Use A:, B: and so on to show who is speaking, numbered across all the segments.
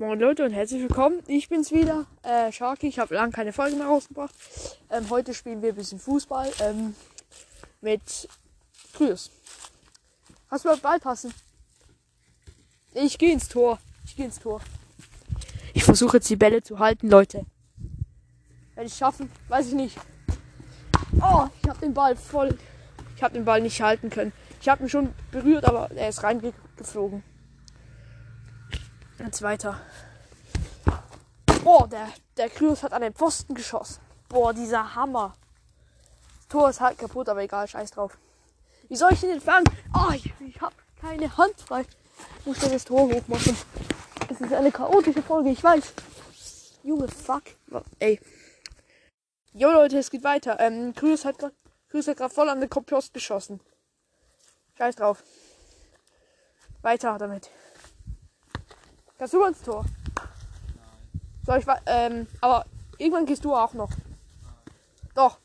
A: Moin Leute und herzlich willkommen. Ich bin's wieder, äh, Sharky. Ich habe lange keine Folge mehr rausgebracht. Ähm, heute spielen wir ein bisschen Fußball ähm, mit Grüß. Hast du mal Ball passen? Ich gehe ins Tor. Ich gehe ins Tor. Ich versuche jetzt die Bälle zu halten, Leute. Werde ich schaffen? Weiß ich nicht. Oh, ich habe den Ball voll. Ich habe den Ball nicht halten können. Ich habe ihn schon berührt, aber er ist reingeflogen. Jetzt weiter. Boah, der, der Kryos hat an den Pfosten geschossen. Boah, dieser Hammer. Das Tor ist halt kaputt, aber egal, scheiß drauf. Wie soll ich den fangen? Oh, ich, ich hab keine Hand frei. Ich muss dann das Tor hochmachen. Das ist eine chaotische Folge, ich weiß. Junge, fuck. Ey. Jo Leute, es geht weiter. Ähm, Kryos hat gerade hat gerade voll an den Kompost geschossen. Scheiß drauf. Weiter damit. Kannst du ins Tor? Nein. Soll ich ähm, aber irgendwann gehst du auch noch. Nein. Doch.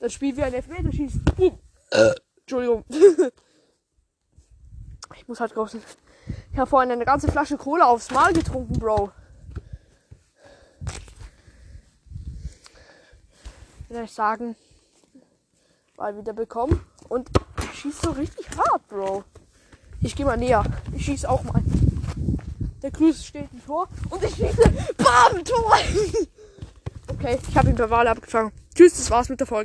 A: Das Spiel wie ein Elfmeterschießen. Uh. Äh. Entschuldigung. ich muss halt draußen. Ich habe vorhin eine ganze Flasche Cola aufs Mal getrunken, Bro. Will ich sagen, Ball wieder bekommen. Und ich schieße so richtig hart, Bro. Ich gehe mal näher. Ich schieße auch mal. Der Grüß steht im Tor und ich schieße. Bam! Tor! okay, ich habe ihn per Wahl abgefangen. Tschüss, das war's mit der Folge.